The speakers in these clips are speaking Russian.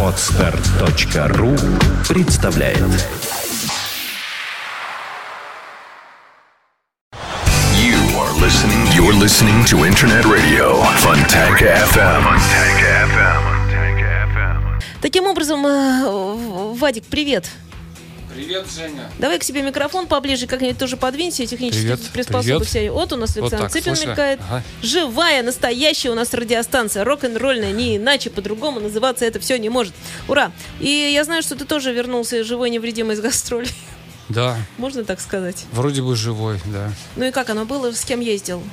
Отстар.ру представляет You are listening. You're listening to Internet Radio Fontanka FM. Fontanka FM. Таким образом, э, Вадик, привет. Привет, Женя. Давай к себе микрофон поближе, как-нибудь тоже подвинься, технически Привет, приспособься. Вот у нас Вот Александр так, Цыпин слышно? мелькает. Ага. Живая, настоящая у нас радиостанция. Рок-н-ролльная, не иначе, по-другому называться это все не может. Ура! И я знаю, что ты тоже вернулся живой, невредимый из гастролей. Да, Можно так сказать? вроде бы живой, да. Ну и как оно было? С кем ездил?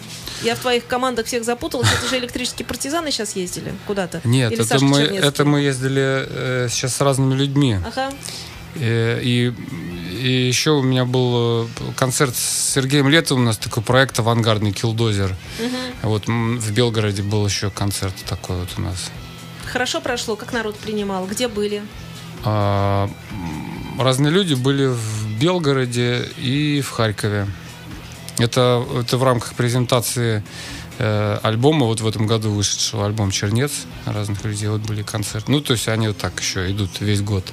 Я в твоих командах всех запуталась. Это же электрические партизаны сейчас ездили куда-то? Нет, Или это мы, Чернецкий? это мы ездили э, сейчас с разными людьми. Ага. Э, и, и еще у меня был э, концерт с Сергеем Летовым, у нас такой проект авангардный «Килдозер». Вот м, в Белгороде был еще концерт такой вот у нас. Хорошо прошло? Как народ принимал? Где были? А, разные люди были в Белгороде и в Харькове. Это, это в рамках презентации э, альбома, вот в этом году вышедшего альбом «Чернец» разных людей. Вот были концерты. Ну, то есть они вот так еще идут весь год.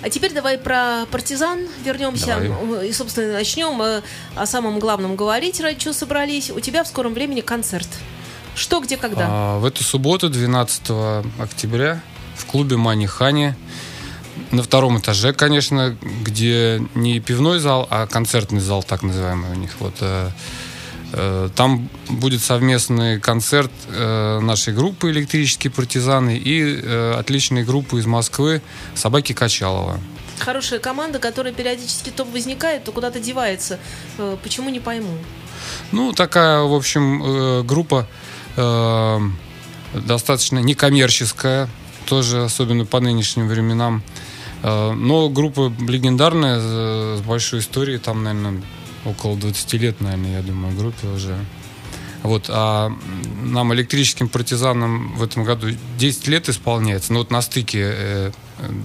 А теперь давай про партизан вернемся Давай. и, собственно, начнем э, о самом главном говорить, ради чего собрались. У тебя в скором времени концерт. Что, где, когда? А, в эту субботу, 12 октября, в клубе Мани Хани, на втором этаже, конечно, где не пивной зал, а концертный зал, так называемый у них. Вот, э, там будет совместный концерт э, нашей группы «Электрические партизаны» и э, отличной группы из Москвы «Собаки Качалова». Хорошая команда, которая периодически то возникает, то куда-то девается. Э, Почему не пойму? Ну, такая, в общем, э, группа э, достаточно некоммерческая, тоже особенно по нынешним временам. Э, Но группа легендарная, э, с большой историей, там, наверное, около 20 лет, наверное, я думаю, группе уже. Вот, а нам, электрическим партизанам, в этом году 10 лет исполняется. Ну, вот на стыке э,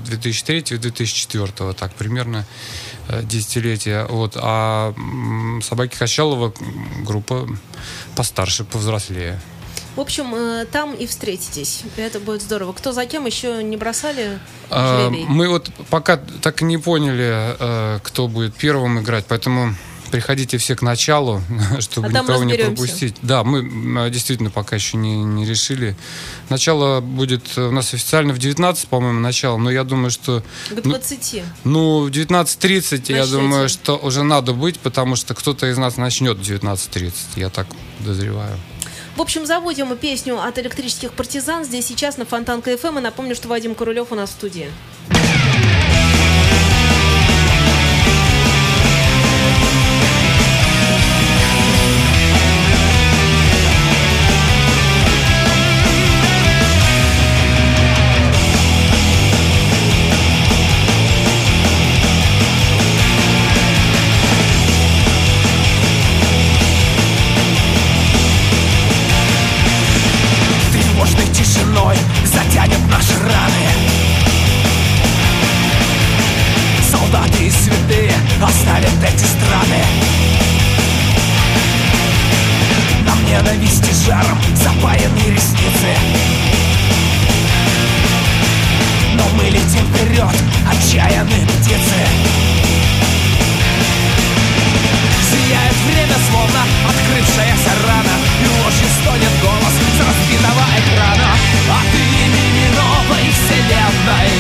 2003 и 2004 так примерно э, десятилетия. Вот, а «Собаки Качалова» группа постарше, повзрослее. В общем, э, там и встретитесь. Это будет здорово. Кто за кем еще не бросали А, жребий? Мы вот пока так и не поняли, э, кто будет первым играть, поэтому приходите все к началу, чтобы А никого не пропустить. Да, мы м, действительно пока еще не, не решили. Начало будет э, у нас официально в 19, по-моему, начало, но я думаю, что К ну, 20. ну, в 19.30 я думаю, что уже надо быть, потому что кто-то из нас начнет в 19.30, я так подозреваю. В общем, заводим мы песню от электрических партизан здесь сейчас на Фонтанка ФМ. И напомню, что Вадим Королев у нас в студии. Ненависти жаром запаянные ресницы Но мы летим вперед, отчаянные птицы. Сияет время, словно открывшаяся рана И ложью стонет голос с разбитого экрана. От имени новой вселенной.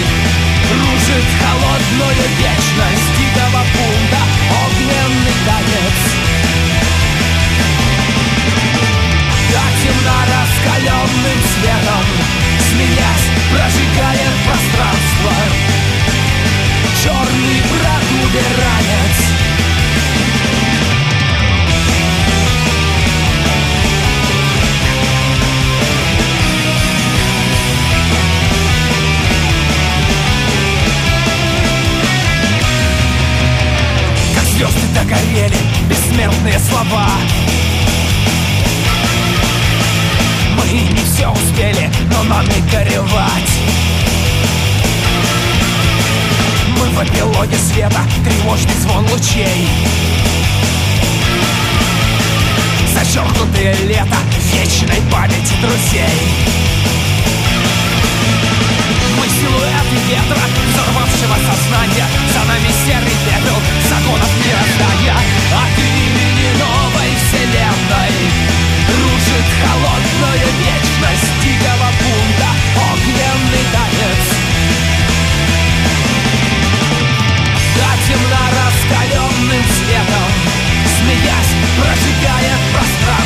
Кружит холодную вечность Дикого бунта огненный танец Темна раскаленным светом вечной памяти друзей. Мы силуэты ветра, взорвавшего сознание За нами серый пепел, законов не раздая От имени новой вселенной. Рушит холодную вечность дикого бунта Огненный танец. Да темно раскаленным светом Смеясь, прожигает пространство.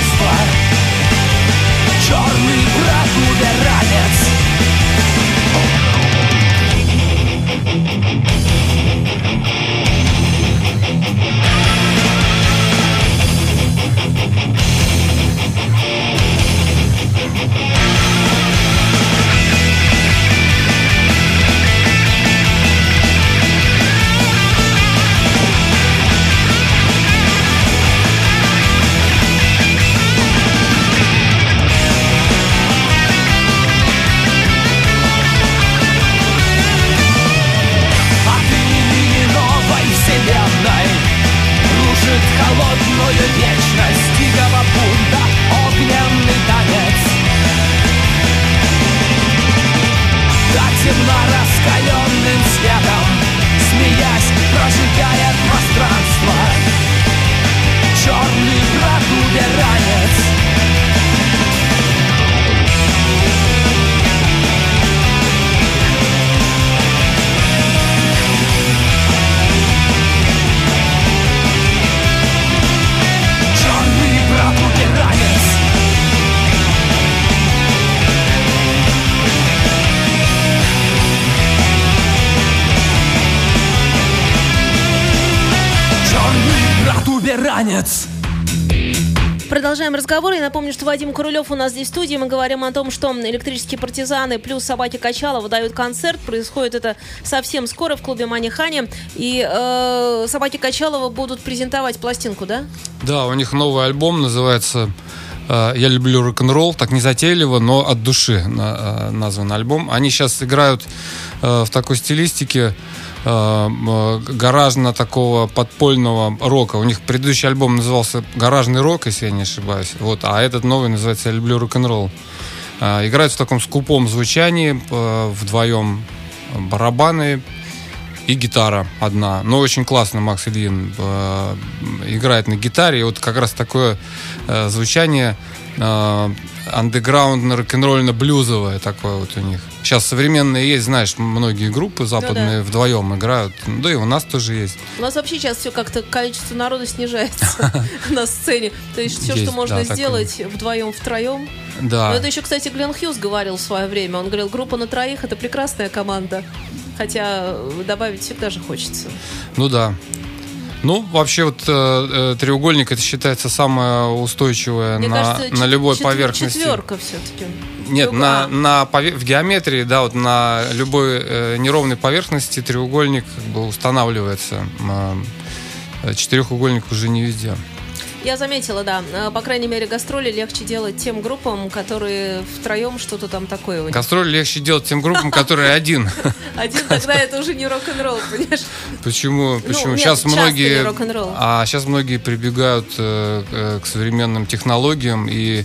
Продолжаем разговор. И напомню, что Вадим Курулев у нас здесь в студии. Мы говорим о том, что электрические партизаны плюс собаки Качалова дают концерт. Происходит это совсем скоро в клубе Манихани. И э, собаки Качалова будут презентовать пластинку, да? Да, у них новый альбом называется э, «Я люблю рок-н-ролл». Так незатейливо, но от души э, назван альбом. Они сейчас играют э, в такой стилистике э, э, гаражно такого подпольного рока. У них предыдущий альбом назывался «Гаражный рок», если я не ошибаюсь. Вот, а этот новый называется «Я люблю рок-н-ролл». Э, Играют в таком скупом звучании э, вдвоем барабаны, и гитара одна. Но очень классно Макс Ильин э, играет на гитаре. И вот как раз такое звучание андеграундно рок-н-ролльно блюзовое такое вот у них. Сейчас современные есть, знаешь, многие группы западные вдвоем играют. Ну, Да и у нас тоже есть. У нас вообще сейчас все как-то количество народа снижается на сцене. То есть все, что можно да, сделать вдвоем, втроем. Да. Но это еще, кстати, Глен Хьюз говорил в свое время. Он говорил, группа на троих это прекрасная команда. Хотя э, добавить всегда же хочется. Ну да. Ну, вообще вот э, э, треугольник это считается самое устойчивое Мне на, кажется, на любой четвер- поверхности. Четверка все-таки. Нет, на, на в геометрии, да, вот на любой э, неровной поверхности треугольник как бы устанавливается. Э, Четырехугольник уже не везде. Я заметила, да. Э, По крайней мере, гастроли легче делать тем группам, которые втроем что-то там такое. Гастроль легче делать тем группам, которые один. Один тогда это уже не рок-н-ролл, понимаешь? Почему? Почему? Ну, нет, сейчас многие, а сейчас многие прибегают э, э, к современным технологиям и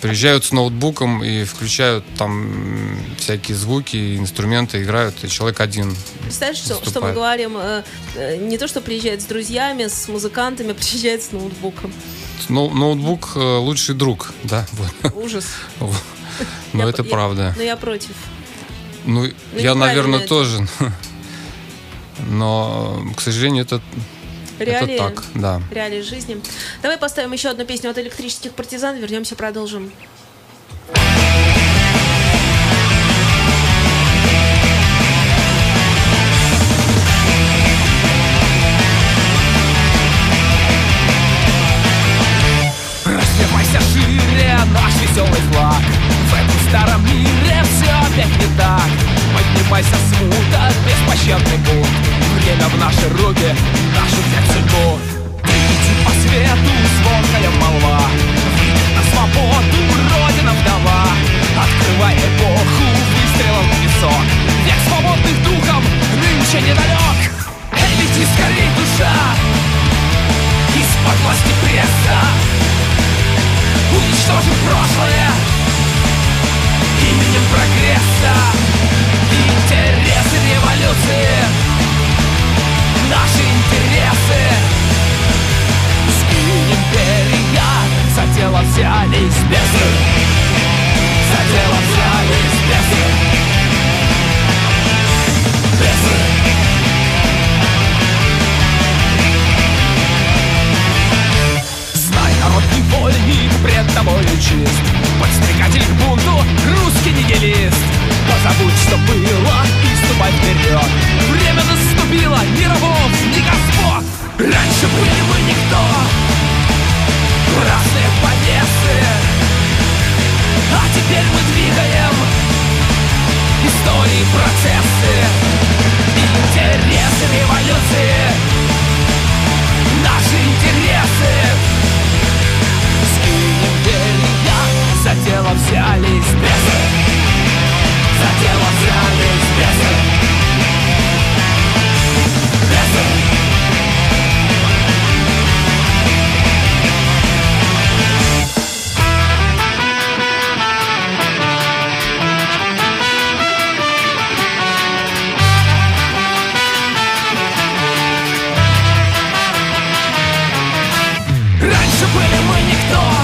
приезжают с ноутбуком и включают там всякие звуки, инструменты, играют, и человек один. Представляешь, что, что мы говорим? э, э, Не то, что приезжает с друзьями, с музыкантами, приезжает с ноутбуком. Но- ноутбук э, лучший друг, да. Ужас. Но Я- это я- правда. Но я против. Ну, я, неправильно наверное, тоже. Но, к сожалению, это, Реалии, это так, да. реалии жизни. Давай поставим еще одну песню от электрических партизан. Вернемся, продолжим. Раздевайся шире, наш веселый флаг В этом старом мире все опять не так Поднимайся смута, беспощадный бунт Время в наши руки, нашу взять судьбу Иди по свету, звонкая молва. Выйдет на свободу, родина вдова. Открывай эпоху выстрелом в песок Век свободных духом нынче недалек. Эй, лети скорей, душа. Из-под власти пресса фашист. Подстрекатель к бунту, русский нигилист. Позабудь, что было, и ступай вперед. Время наступило, ни рабов, ни господ. Раньше были мы никто. Разные повесы. А теперь мы двигаем Истории, процессы. Интересы революции. Наши интересы За дело взялись бесы За дело взялись бесы Бесы Раньше были мы никто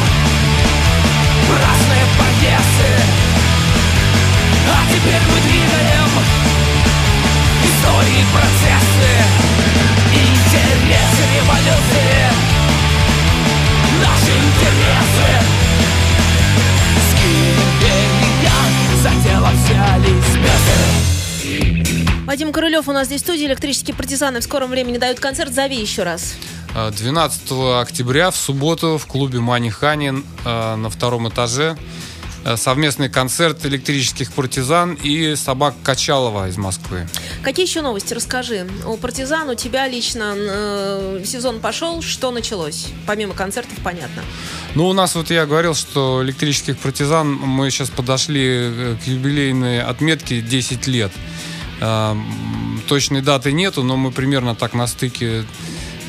Вадим Королев у нас здесь в студии. Электрические партизаны в скором времени дают концерт. Зови еще раз. Э, 12 октября в субботу в клубе Мани Ханин э, на втором этаже совместный концерт электрических партизан и собак Качалова из Москвы. Какие еще новости? Расскажи. У партизан, у тебя лично э, сезон пошел. Что началось? Помимо концертов, понятно. Ну, у нас вот я говорил, что электрических партизан мы сейчас подошли э, к юбилейной отметке 10 лет. Э, Точной даты нету, но мы примерно так на стыке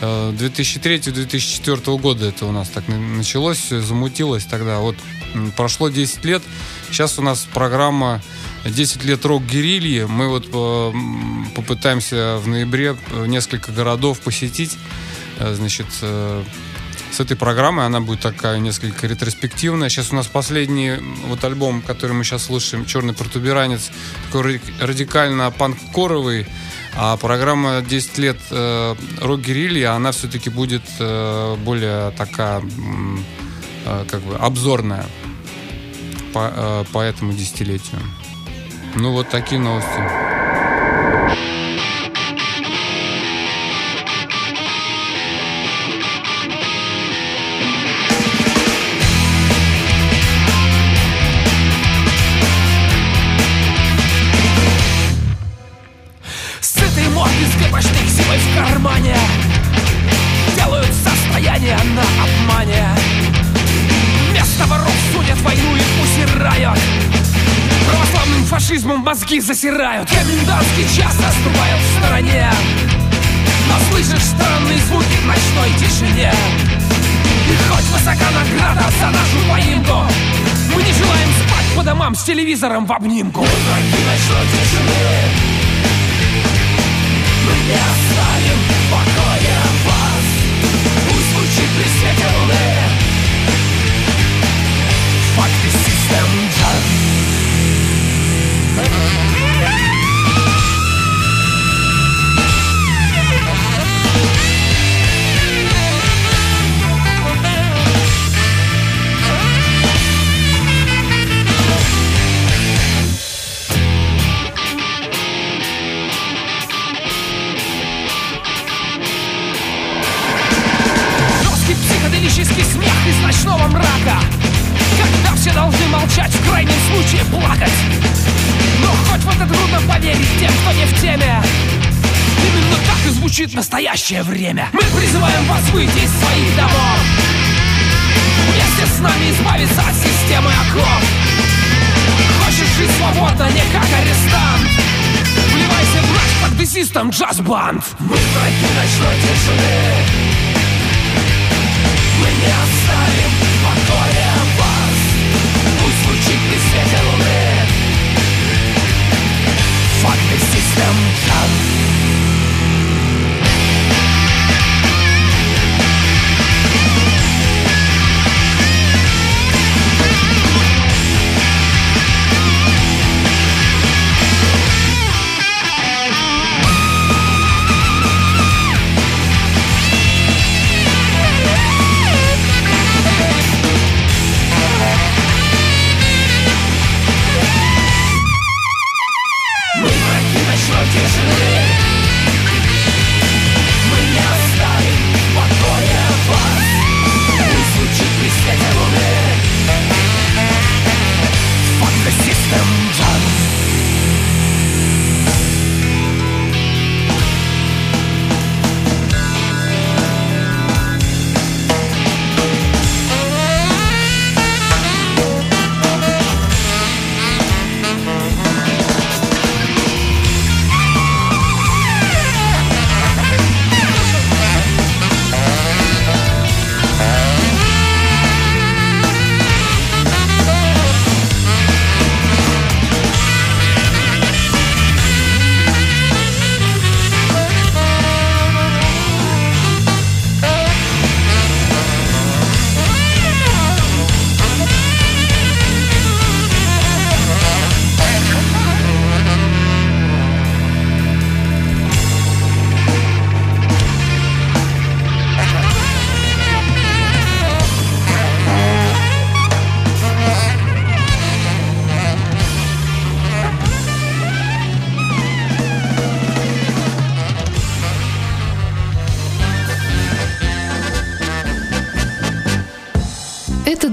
2003-2004 года это у нас так на- началось, замутилось тогда. Вот прошло 10 лет, сейчас у нас программа 10 лет рок-герильи. Мы вот э, попытаемся в ноябре э, несколько городов посетить. Э, Значит, с этой программой она будет такая несколько ретроспективная. Сейчас у нас последний вот альбом, который мы сейчас слушаем, «Черный протуберанец», такой ради- радикально панк-коровый. А программа «10 лет э, рок-герильи», она все-таки будет э, более такая, как бы, обзорная по, э, по этому десятилетию. Ну, вот такие новости. Фашизмом мозги засирают. Комендантский час наступает в стороне. Но слышишь странные звуки в ночной тишине. И хоть высока награда за нашу поимку Мы не желаем спать по домам с телевизором в обнимку. Мы враги ночной тишины. Мы не оставим в покое вас. Пусть звучит при свете луны. Факты систем джаз настоящее время. Мы призываем вас выйти из своих домов. Вместе с нами избавиться от системы оков. Хочешь жить свободно, не как арестант? Вливайся в наш прогрессистом джаз-банд. Мы враги ночной тишины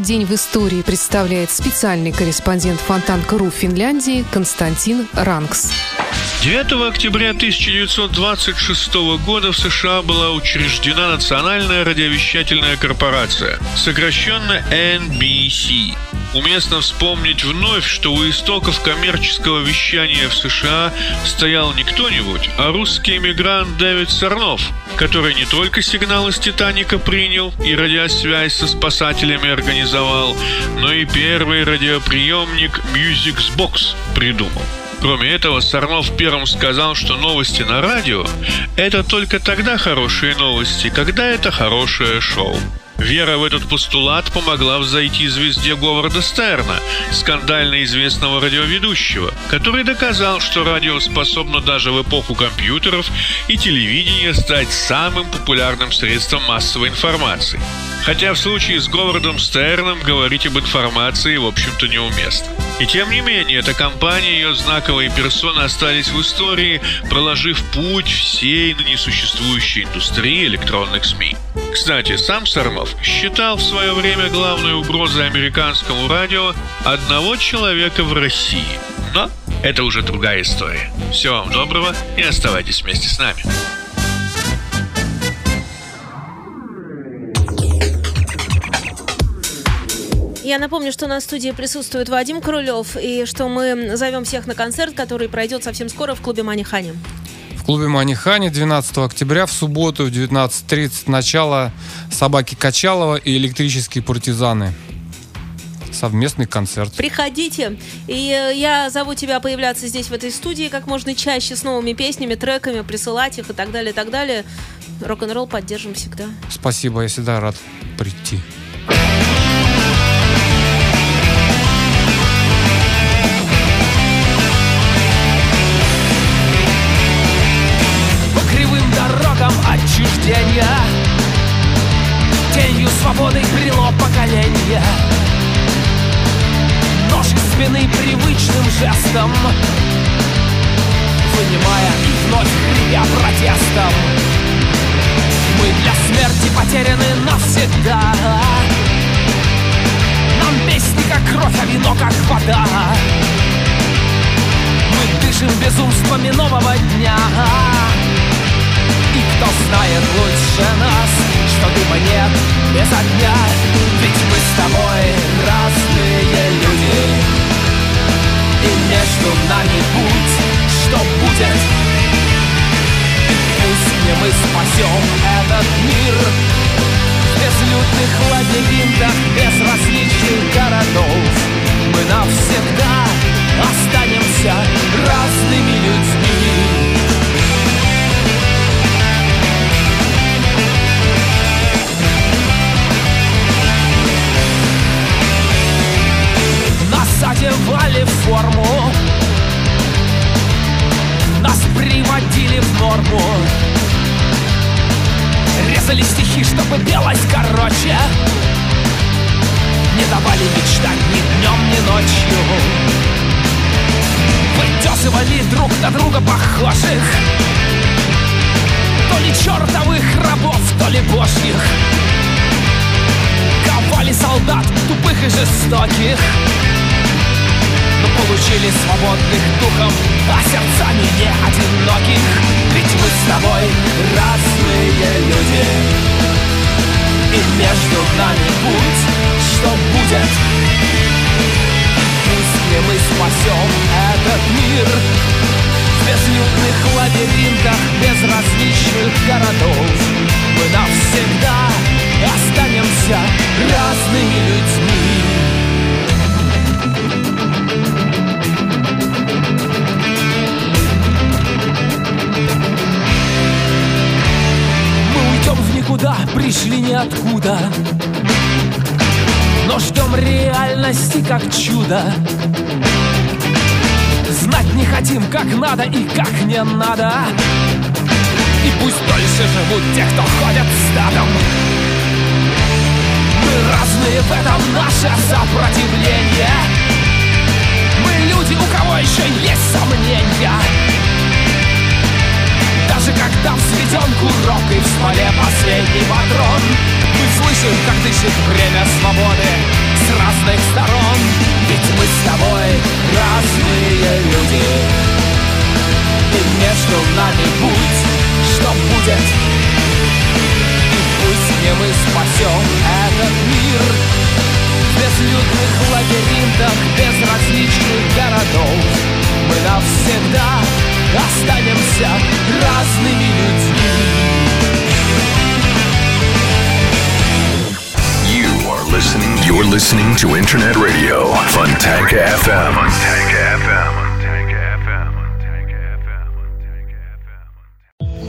день в истории представляет специальный корреспондент Фонтанка.ру Финляндии Константин Ранкс. 9 октября 1926 года в США была учреждена Национальная радиовещательная корпорация, сокращенно NBC. Уместно вспомнить вновь, что у истоков коммерческого вещания в США стоял не кто-нибудь, а русский эмигрант Дэвид Сорнов, который не только сигналы с «Титаника» принял и радиосвязь со спасателями организовал, но и первый радиоприемник Music's Box придумал. Кроме этого, Сорнов первым сказал, что новости на радио – это только тогда хорошие новости, когда это хорошее шоу. Вера в этот постулат помогла взойти звезде Говарда Стерна, скандально известного радиоведущего, который доказал, что радио способно даже в эпоху компьютеров и телевидения стать самым популярным средством массовой информации. Хотя в случае с Говардом Стерном говорить об информации, в общем-то, неуместно. И тем не менее, эта компания и ее знаковые персоны остались в истории, проложив путь всей ныне существующей индустрии электронных СМИ. Кстати, сам Сормов считал в свое время главной угрозой американскому радио одного человека в России. Но это уже другая история. Всего вам доброго и оставайтесь вместе с нами. Я напомню, что на студии присутствует Вадим Крулев и что мы зовем всех на концерт, который пройдет совсем скоро в клубе Манихани. В клубе Манихани 12 октября в субботу в 19.30 начало «Собаки Качалова» и «Электрические партизаны». Совместный концерт. Приходите. И э, я зову тебя появляться здесь, в этой студии, как можно чаще, с новыми песнями, треками, присылать их и так далее, и так далее. Рок-н-ролл поддержим всегда. Спасибо, я всегда рад прийти. Свободы крыло поколения Нож из спины привычным жестом Вынимая и вновь хрипя протестом. Мы для смерти потеряны навсегда. Нам песни как кровь, а вино как вода. Мы дышим безумствами нового дня и кто знает лучше нас, что дыма нет без огня Ведь мы с тобой разные люди. И между нами путь, что будет? Пусть не мы спасем божьих Ковали солдат тупых и жестоких получили свободных духом, а сердцами не одиноких. Ведь мы с тобой разные люди, и между нами путь, что будет. Не мы спасем этот мир в безлюдных лабиринтах безразличных городов. Мы навсегда останемся разными людьми. никуда, пришли ниоткуда. Но ждем реальности как чудо. Знать не хотим, как надо и как не надо И пусть дольше живут те, кто ходят стадом. Мы разные в этом наше сопротивление. Мы люди, у кого еще есть сомнения. Даже когда взведен курок и в смоле последний патрон Мы слышим, как дышит время свободы разных сторон. Ведь мы с тобой останемся разными людьми listening. You're listening to Internet Radio, Fontanka FM. Fontanka FM.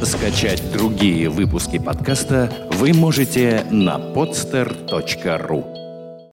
Скачать другие выпуски подкаста вы можете на podster.ru.